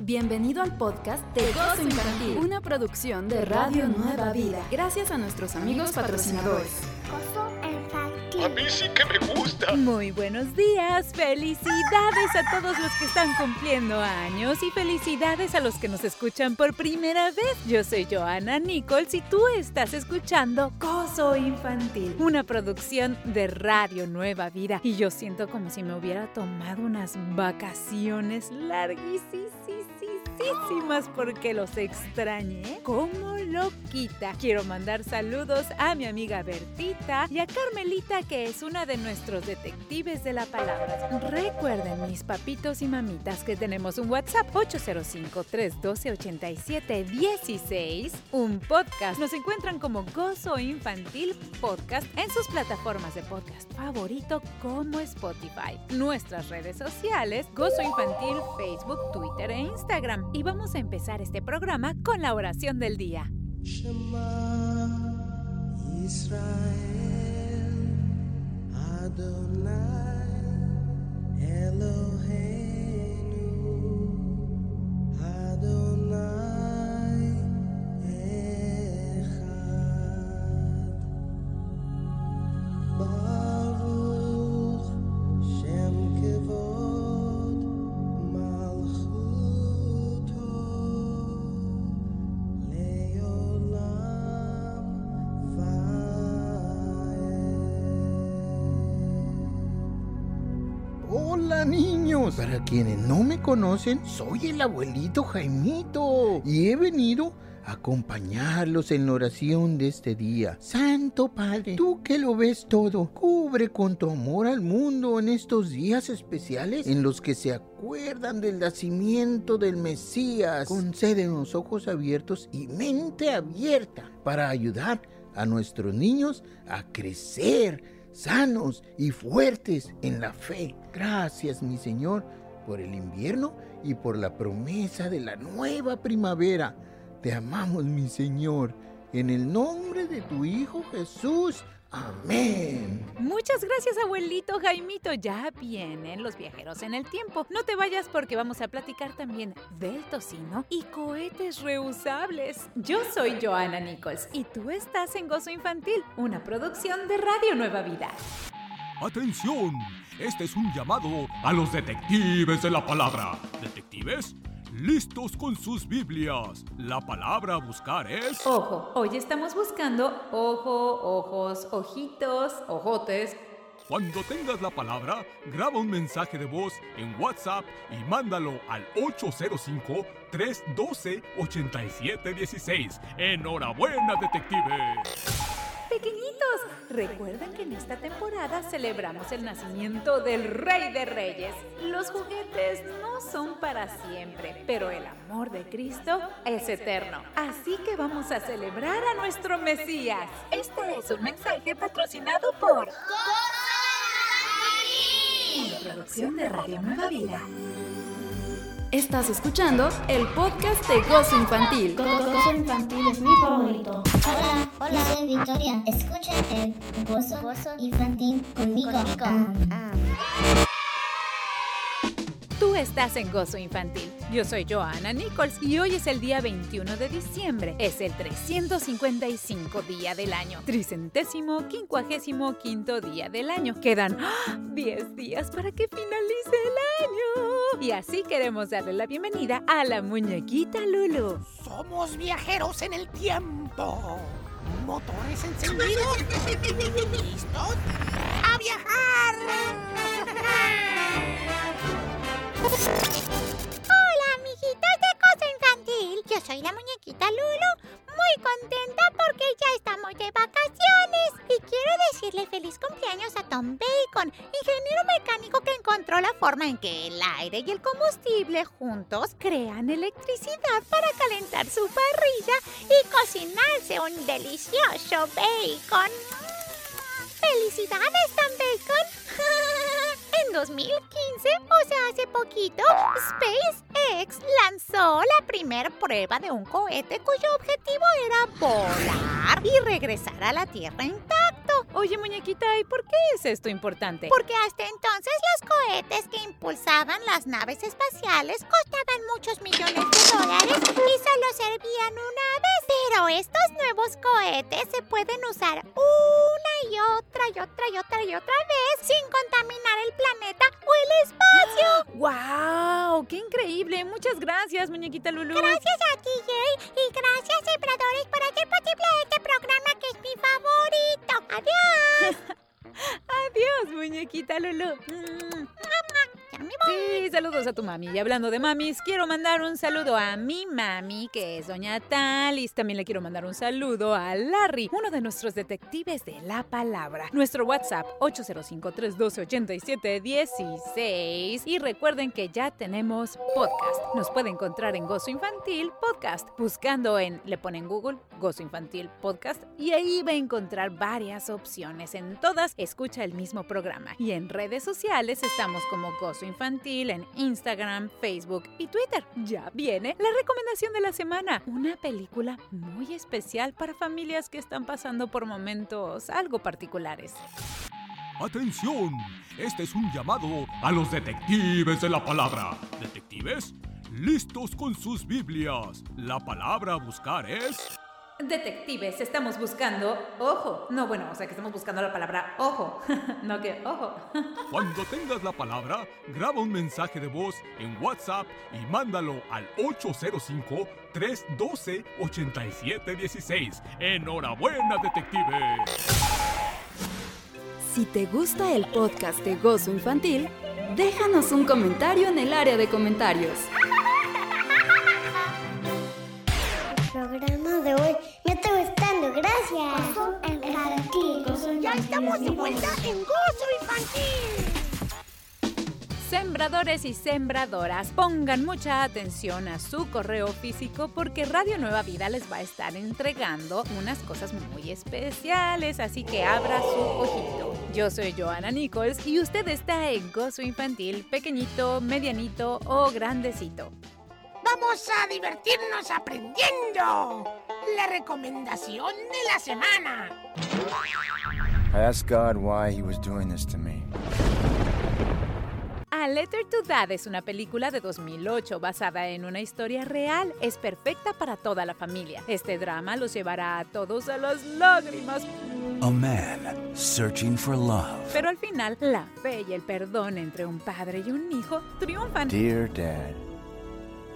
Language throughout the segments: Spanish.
Bienvenido al podcast de Gozo Infantil, una producción de Radio Nueva Vida, gracias a nuestros amigos patrocinadores. A mí sí que me gusta. Muy buenos días, felicidades a todos los que están cumpliendo años y felicidades a los que nos escuchan por primera vez. Yo soy Joana Nichols y tú estás escuchando Gozo Infantil, una producción de Radio Nueva Vida. Y yo siento como si me hubiera tomado unas vacaciones larguísimas porque los extrañé como loquita. Quiero mandar saludos a mi amiga Bertita y a Carmelita, que es una de nuestros detectives de la palabra. Recuerden, mis papitos y mamitas, que tenemos un WhatsApp 805-312-8716, un podcast. Nos encuentran como Gozo Infantil Podcast en sus plataformas de podcast favorito como Spotify. Nuestras redes sociales, Gozo Infantil, Facebook, Twitter e Instagram y vamos a empezar este programa con la oración del día. Para quienes no me conocen, soy el abuelito Jaimito y he venido a acompañarlos en la oración de este día. Santo Padre, tú que lo ves todo, cubre con tu amor al mundo en estos días especiales en los que se acuerdan del nacimiento del Mesías. Concédenos ojos abiertos y mente abierta para ayudar a nuestros niños a crecer sanos y fuertes en la fe. Gracias, mi Señor, por el invierno y por la promesa de la nueva primavera. Te amamos, mi Señor, en el nombre de tu Hijo Jesús. Amén. Muchas gracias, abuelito Jaimito. Ya vienen los viajeros en el tiempo. No te vayas porque vamos a platicar también del tocino y cohetes reusables. Yo soy Joana Nichols y tú estás en Gozo Infantil, una producción de Radio Nueva Vida. ¡Atención! Este es un llamado a los detectives de la palabra. ¿Detectives? Listos con sus Biblias. La palabra a buscar es... Ojo, hoy estamos buscando ojo, ojos, ojitos, ojotes. Cuando tengas la palabra, graba un mensaje de voz en WhatsApp y mándalo al 805-312-8716. Enhorabuena, detective. Pequeñitos, recuerden que en esta temporada celebramos el nacimiento del Rey de Reyes. Los juguetes no son para siempre, pero el amor de Cristo es eterno. Así que vamos a celebrar a nuestro Mesías. Este es un mensaje patrocinado por... Una producción de Radio Nueva Vida. Estás escuchando el podcast de Gozo Infantil. Gozo Infantil es mi favorito. Hola, hola, soy Victoria. Escucha el Gozo, Gozo Infantil conmigo. Tú estás en Gozo Infantil. Yo soy Joana Nichols y hoy es el día 21 de diciembre. Es el 355 día del año. Tricentésimo, quincuagésimo quinto día del año. Quedan 10 ¡ah! días para que finalice el año. Y así queremos darle la bienvenida a la muñequita Lulu. Somos viajeros en el tiempo. Motores encendidos. ¿Listos? ¡A viajar! Hola, amiguitos de Cosa Infantil. Yo soy la muñequita Lulu muy contenta porque ya estamos de vacaciones y quiero decirle feliz cumpleaños a Tom Bacon, ingeniero mecánico que encontró la forma en que el aire y el combustible juntos crean electricidad para calentar su parrilla y cocinarse un delicioso bacon. ¡Felicidades, Tom Bacon! En 2015, o sea, hace poquito, Lanzó la primera prueba de un cohete cuyo objetivo era volar y regresar a la Tierra intacto. Oye, muñequita, ¿y por qué es esto importante? Porque hasta entonces los cohetes que impulsaban las naves espaciales costaban muchos millones de dólares y solo servían una vez. Pero estos nuevos cohetes se pueden usar una y otra y otra y otra y otra vez sin contaminar el planeta o el espacio. ¡Wow! ¡Qué increíble! Muchas gracias, muñequita Lulu. Gracias a ti, Jay, y gracias, Sembradores, por hacer posible este programa que es mi favorito. ¡Adiós! Adiós, muñequita Lulu. Saludos a tu mami. Y hablando de mamis, quiero mandar un saludo a mi mami, que es doña Talis. También le quiero mandar un saludo a Larry, uno de nuestros detectives de la palabra. Nuestro WhatsApp 805-312-8716. Y recuerden que ya tenemos podcast. Nos puede encontrar en Gozo Infantil Podcast. Buscando en, le ponen Google, Gozo Infantil Podcast. Y ahí va a encontrar varias opciones. En todas, escucha el mismo programa. Y en redes sociales estamos como Gozo Infantil en Instagram, Facebook y Twitter. Ya viene la recomendación de la semana, una película muy especial para familias que están pasando por momentos algo particulares. ¡Atención! Este es un llamado a los detectives de la palabra. ¿Detectives? Listos con sus Biblias. La palabra a buscar es... Detectives, estamos buscando ojo. No, bueno, o sea que estamos buscando la palabra ojo. no que ojo. Cuando tengas la palabra, graba un mensaje de voz en WhatsApp y mándalo al 805-312-8716. Enhorabuena, detective. Si te gusta el podcast de Gozo Infantil, déjanos un comentario en el área de comentarios. Vuelta en Gozo Infantil. Sembradores y sembradoras, pongan mucha atención a su correo físico porque Radio Nueva Vida les va a estar entregando unas cosas muy especiales, así que abra su ojito. Yo soy Joana Nichols y usted está en Gozo Infantil, pequeñito, medianito o grandecito. Vamos a divertirnos aprendiendo. La recomendación de la semana. I asked God why he was doing this to me. A Letter to Dad es una película de 2008 basada en una historia real. Es perfecta para toda la familia. Este drama los llevará a todos a las lágrimas. A man searching for love. Pero al final, la fe y el perdón entre un padre y un hijo triunfan. Dear Dad,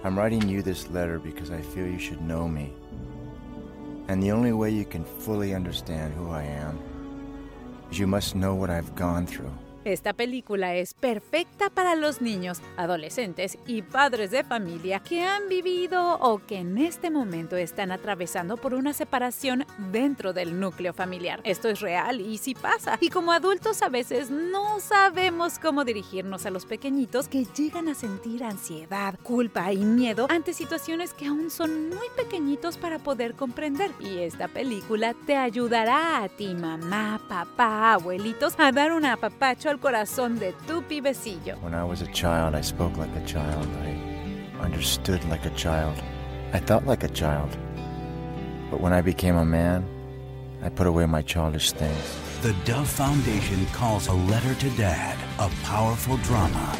I'm writing you this letter because I feel you should know me. And the only way you can fully understand who I am you must know what I've gone through. Esta película es perfecta para los niños, adolescentes y padres de familia que han vivido o que en este momento están atravesando por una separación dentro del núcleo familiar. Esto es real y sí pasa. Y como adultos a veces no sabemos cómo dirigirnos a los pequeñitos que llegan a sentir ansiedad, culpa y miedo ante situaciones que aún son muy pequeñitos para poder comprender. Y esta película te ayudará a ti, mamá, papá, abuelitos, a dar un apapacho al corazón de tu pibecillo. When I was a child, I spoke like a child. I understood like a child. I thought like a child. But when I became a man, I put away my childish things. The Dove Foundation calls A Letter to Dad a powerful drama.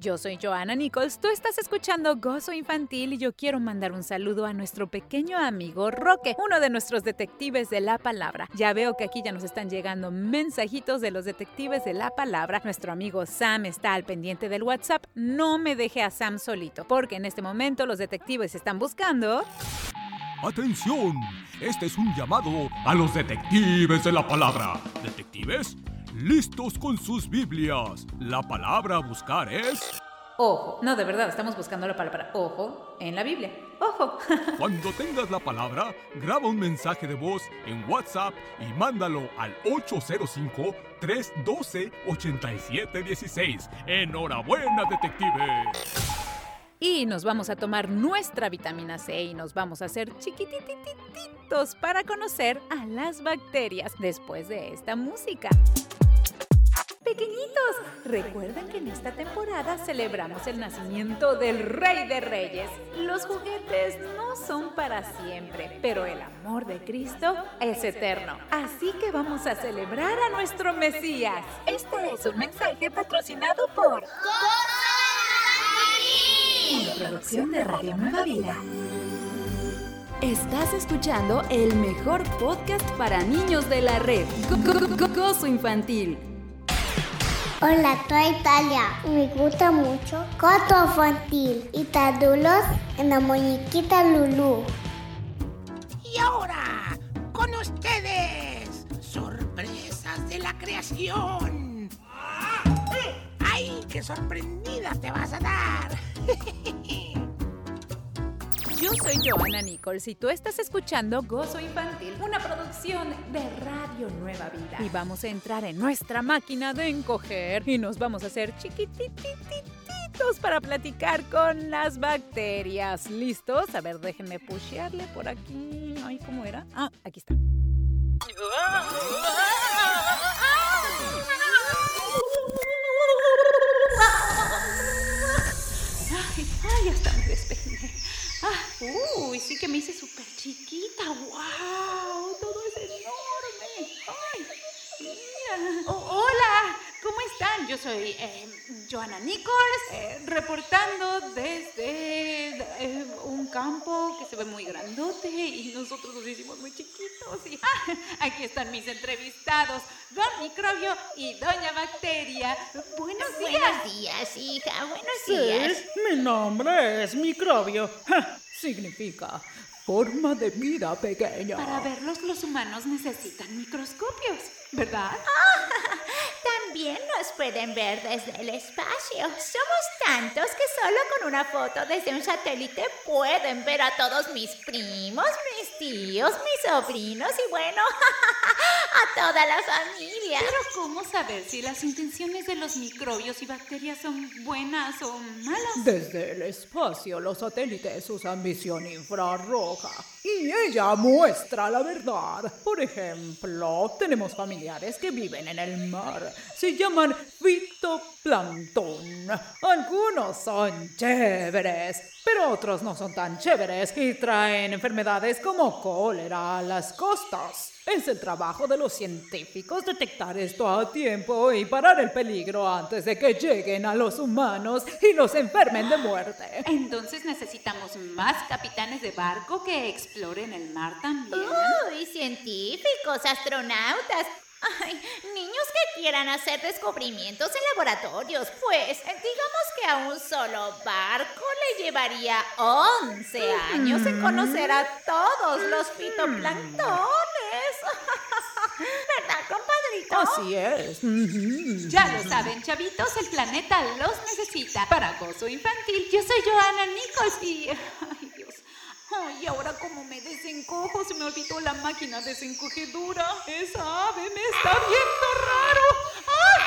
Yo soy Joana Nichols, tú estás escuchando Gozo Infantil y yo quiero mandar un saludo a nuestro pequeño amigo Roque, uno de nuestros detectives de la palabra. Ya veo que aquí ya nos están llegando mensajitos de los detectives de la palabra. Nuestro amigo Sam está al pendiente del WhatsApp. No me deje a Sam solito, porque en este momento los detectives están buscando... ¡Atención! Este es un llamado a los detectives de la palabra. ¿Detectives? Listos con sus Biblias. La palabra a buscar es... Ojo, no, de verdad, estamos buscando la palabra ojo en la Biblia. Ojo. Cuando tengas la palabra, graba un mensaje de voz en WhatsApp y mándalo al 805-312-8716. ¡Enhorabuena, detective! Y nos vamos a tomar nuestra vitamina C y nos vamos a hacer chiquitititos para conocer a las bacterias después de esta música. Pequeñitos, recuerden que en esta temporada celebramos el nacimiento del Rey de Reyes. Los juguetes no son para siempre, pero el amor de Cristo es eterno. Así que vamos a celebrar a nuestro Mesías. Este es un mensaje patrocinado por... Una producción de Radio Nueva Vida. Estás escuchando el mejor podcast para niños de la red. Gozo Infantil. Hola, soy Italia. Me gusta mucho Coto Infantil y Tadulos en la muñequita Lulu. Y ahora, con ustedes, sorpresas de la creación. ¡Ay, qué sorprendida te vas a dar! Yo soy Joana Nichols y tú estás escuchando Gozo Infantil, una producción de Radio Nueva Vida. Y vamos a entrar en nuestra máquina de encoger y nos vamos a hacer chiquititititos para platicar con las bacterias. ¿Listos? A ver, déjenme pushearle por aquí. Ay, ¿cómo era? Ah, aquí está. Ay, ay, me. Uy, sí que me hice súper chiquita. ¡Wow! Todo es enorme. ¡Ay! Mira. Oh, hola, ¿cómo están? Yo soy eh, Joana Nichols, eh, reportando desde eh, un campo que se ve muy grandote y nosotros nos hicimos muy chiquitos. Y ah, aquí están mis entrevistados, Don Microbio y Doña Bacteria. Buenos días. Buenos días, hija. Buenos días. mi nombre es microbio. Ja, significa forma de vida pequeña. Para verlos los humanos necesitan microscopios, ¿verdad? También nos pueden ver desde el espacio. Somos tantos que solo con una foto desde un satélite pueden ver a todos mis primos, mis tíos, mis sobrinos y bueno, a toda la familia. Pero ¿cómo saber si las intenciones de los microbios y bacterias son buenas o malas? Desde el espacio, los satélites usan visión infrarroja y ella muestra la verdad. Por ejemplo, tenemos familiares que viven en el mar. Se llaman fitoplancton. Algunos son chéveres, pero otros no son tan chéveres y traen enfermedades como cólera a las costas. Es el trabajo de los científicos detectar esto a tiempo y parar el peligro antes de que lleguen a los humanos y los enfermen de muerte. Entonces necesitamos más capitanes de barco que exploren el mar también. Uy, científicos, astronautas. Ay, niños que quieran hacer descubrimientos en laboratorios, pues digamos que a un solo barco le llevaría 11 años en conocer a todos los fitoplanctones. ¿Verdad, compadrito? Así es. Ya lo saben, chavitos, el planeta los necesita. Para gozo infantil, yo soy Joana Nichols y... Ay, Dios. Ay, ahora como me desencojo, se me olvidó la máquina desencogedora. Esa ave me está viendo raro. ¡Ay!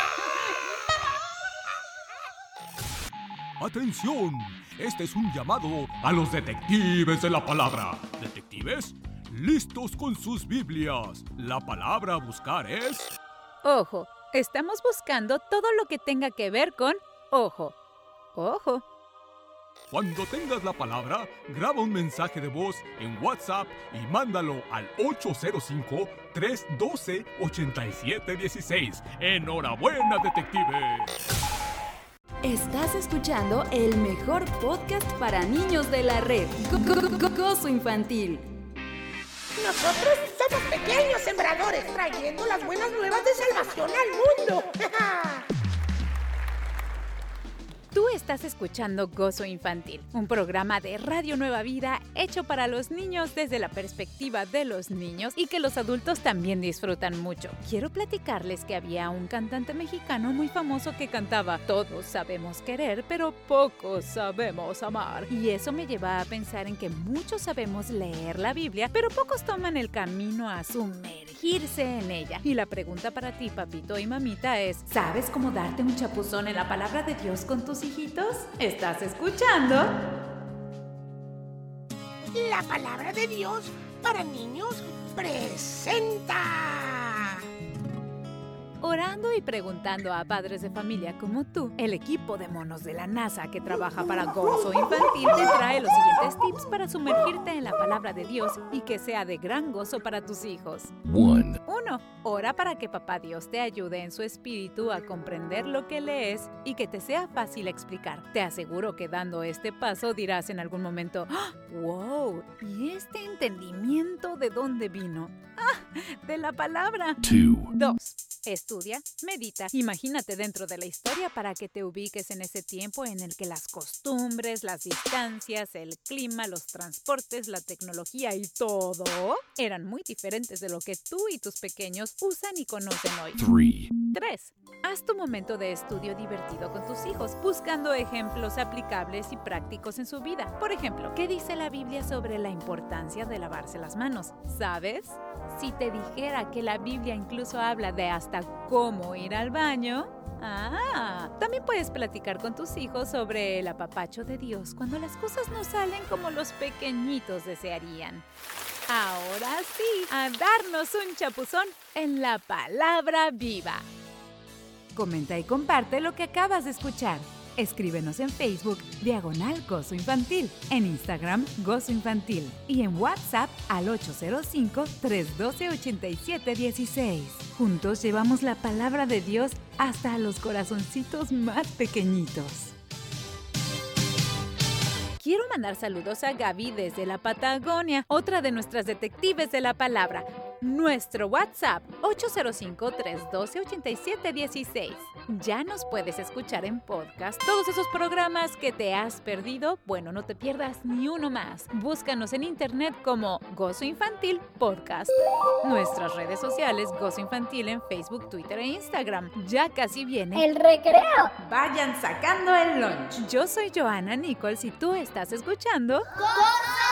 ¡Atención! Este es un llamado a los detectives de la palabra. ¿Detectives? Listos con sus Biblias. La palabra a buscar es... Ojo, estamos buscando todo lo que tenga que ver con ojo. Ojo. Cuando tengas la palabra, graba un mensaje de voz en WhatsApp y mándalo al 805-312-8716. ¡Enhorabuena, detectives! Estás escuchando el mejor podcast para niños de la red. Gozo Infantil. Nosotros somos pequeños sembradores trayendo las buenas nuevas de salvación al mundo. Estás escuchando Gozo Infantil, un programa de Radio Nueva Vida hecho para los niños desde la perspectiva de los niños y que los adultos también disfrutan mucho. Quiero platicarles que había un cantante mexicano muy famoso que cantaba Todos sabemos querer, pero pocos sabemos amar. Y eso me lleva a pensar en que muchos sabemos leer la Biblia, pero pocos toman el camino a sumergirse en ella. Y la pregunta para ti, papito y mamita, es, ¿sabes cómo darte un chapuzón en la palabra de Dios con tus hijitos? ¿Estás escuchando? La palabra de Dios para niños presenta. Orando y preguntando a padres de familia como tú, el equipo de monos de la NASA que trabaja para Gozo Infantil te trae los siguientes tips para sumergirte en la palabra de Dios y que sea de gran gozo para tus hijos. One. 1. uno. Ora para que Papá Dios te ayude en su espíritu a comprender lo que lees y que te sea fácil explicar. Te aseguro que dando este paso dirás en algún momento, ¡Wow! ¿Y este entendimiento de dónde vino? ¡Ah! De la palabra. 2. Estudia, medita, imagínate dentro de la historia para que te ubiques en ese tiempo en el que las costumbres, las distancias, el clima, los transportes, la tecnología y todo eran muy diferentes de lo que tú y tus pequeños usan y conocen hoy. 3. Haz tu momento de estudio divertido con tus hijos, buscando ejemplos aplicables y prácticos en su vida. Por ejemplo, ¿qué dice la Biblia sobre la importancia de lavarse las manos? ¿Sabes? Si te dijera que la Biblia incluso habla de hasta cómo ir al baño, Ah, también puedes platicar con tus hijos sobre el apapacho de Dios cuando las cosas no salen como los pequeñitos desearían. Ahora sí, a darnos un chapuzón en la palabra viva. Comenta y comparte lo que acabas de escuchar. Escríbenos en Facebook Diagonal Gozo Infantil, en Instagram Gozo Infantil y en WhatsApp al 805-312-8716. Juntos llevamos la palabra de Dios hasta los corazoncitos más pequeñitos. Quiero mandar saludos a Gaby desde la Patagonia, otra de nuestras detectives de la palabra. Nuestro WhatsApp 805-312-8716. Ya nos puedes escuchar en podcast. Todos esos programas que te has perdido, bueno, no te pierdas ni uno más. Búscanos en internet como Gozo Infantil Podcast. Nuestras redes sociales Gozo Infantil en Facebook, Twitter e Instagram. Ya casi viene El recreo. Vayan sacando el lunch. Yo soy Joana Nichols y tú estás escuchando Pequeñitos,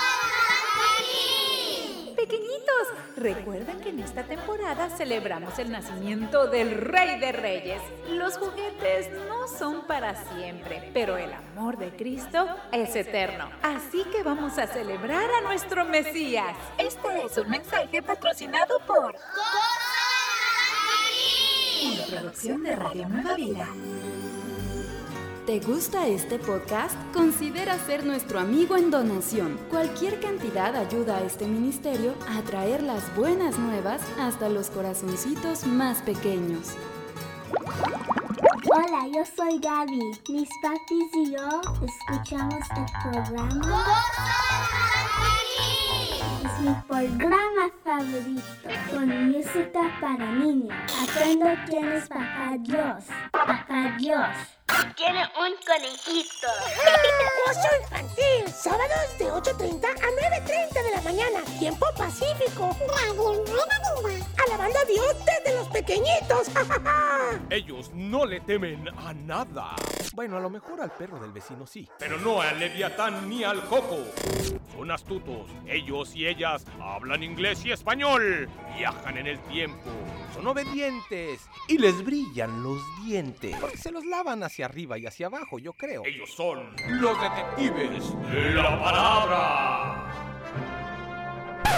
recuerden que en esta temporada celebramos el nacimiento del Rey de Reyes. Los juguetes no son para siempre, pero el amor de Cristo es eterno. Así que vamos a celebrar a nuestro Mesías. Este es un mensaje patrocinado por Una producción de Radio Nueva Vida. ¿Te gusta este podcast? Considera ser nuestro amigo en donación. Cualquier cantidad ayuda a este ministerio a traer las buenas nuevas hasta los corazoncitos más pequeños. Hola, yo soy Gaby. Mis papis y yo escuchamos el programa. Es mi programa favorito con música para niños. Aprendo quién es Papá Dios. Papá Dios. Tiene un conejito. Oso infantil, sábados de 8.30 a 9.30 de la mañana, tiempo pacífico. Radio Nueva Vida. Alabando a Dios desde los pequeñitos. Ellos no le temen a nada. Bueno, a lo mejor al perro del vecino sí. Pero no al Leviatán ni al Coco. Son astutos. Ellos y ellas hablan inglés y español. Viajan en el tiempo. Son obedientes y les brillan los dientes. Porque se los lavan hacia arriba y hacia abajo, yo creo. Ellos son los detectives de la palabra.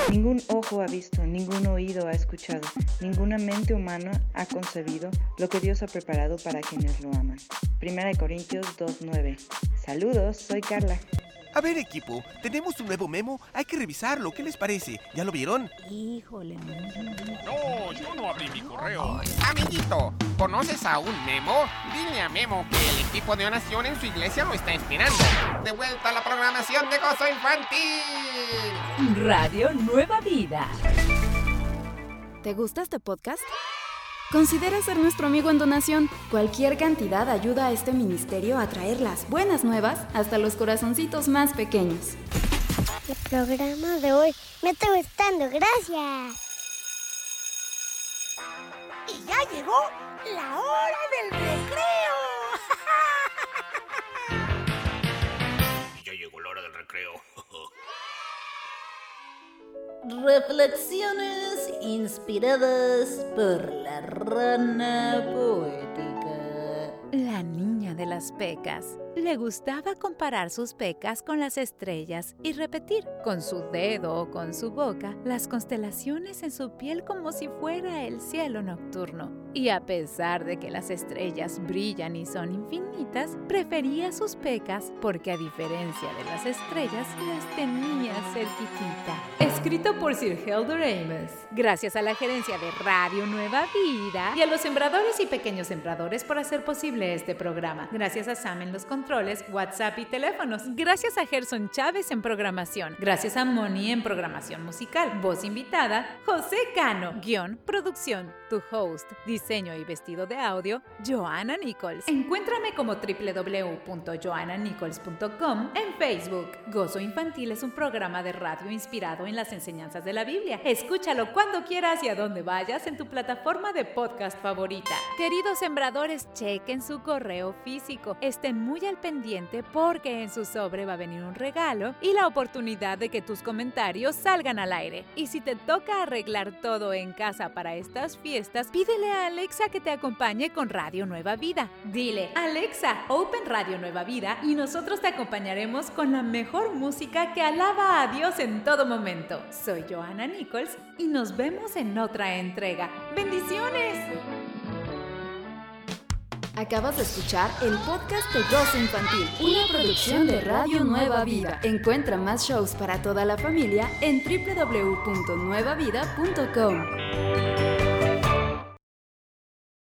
Ningún ojo ha visto, ningún oído ha escuchado, ninguna mente humana ha concebido lo que Dios ha preparado para quienes lo aman. Primera de Corintios 2.9. Saludos, soy Carla. A ver, equipo, tenemos un nuevo memo. Hay que revisarlo. ¿Qué les parece? ¿Ya lo vieron? Híjole, No, yo no abrí mi correo. Amiguito, ¿conoces a un Memo? Dile a Memo que el equipo de oración en su iglesia lo está esperando. De vuelta a la programación de Gozo Infantil. Radio Nueva Vida. ¿Te gusta este podcast? Considera ser nuestro amigo en donación. Cualquier cantidad ayuda a este ministerio a traer las buenas nuevas hasta los corazoncitos más pequeños. El programa de hoy me está gustando. Gracias. Y ya llegó la hora del recreo. Y ya llegó la hora del recreo. Reflexiones inspiradas por la rana poética. La niña de las pecas. Le gustaba comparar sus pecas con las estrellas y repetir con su dedo o con su boca las constelaciones en su piel como si fuera el cielo nocturno. Y a pesar de que las estrellas brillan y son infinitas, prefería sus pecas porque a diferencia de las estrellas las tenía cerquitita. Escrito por Sir Helder Amos. Gracias a la gerencia de Radio Nueva Vida y a los sembradores y pequeños sembradores por hacer posible este programa. Gracias a Sam en los controles, WhatsApp y teléfonos. Gracias a Gerson Chávez en programación. Gracias a Moni en programación musical. Voz invitada, José Cano. Guión, producción, tu host, diseño y vestido de audio, Joanna Nichols. Encuéntrame como www.joannanichols.com en Facebook. Gozo Infantil es un programa de radio inspirado en las enseñanzas de la Biblia. Escúchalo cuando quieras y a donde vayas en tu plataforma de podcast favorita. Queridos sembradores, chequen su correo físico. Estén muy al pendiente porque en su sobre va a venir un regalo y la oportunidad de que tus comentarios salgan al aire. Y si te toca arreglar todo en casa para estas fiestas, pídele a Alexa que te acompañe con Radio Nueva Vida. Dile, Alexa, Open Radio Nueva Vida y nosotros te acompañaremos con la mejor música que alaba a Dios en todo momento. Soy Johanna Nichols y nos vemos en otra entrega. ¡Bendiciones! Acabas de escuchar el podcast de Gozo Infantil, una producción de Radio Nueva Vida. Encuentra más shows para toda la familia en www.nuevavida.com.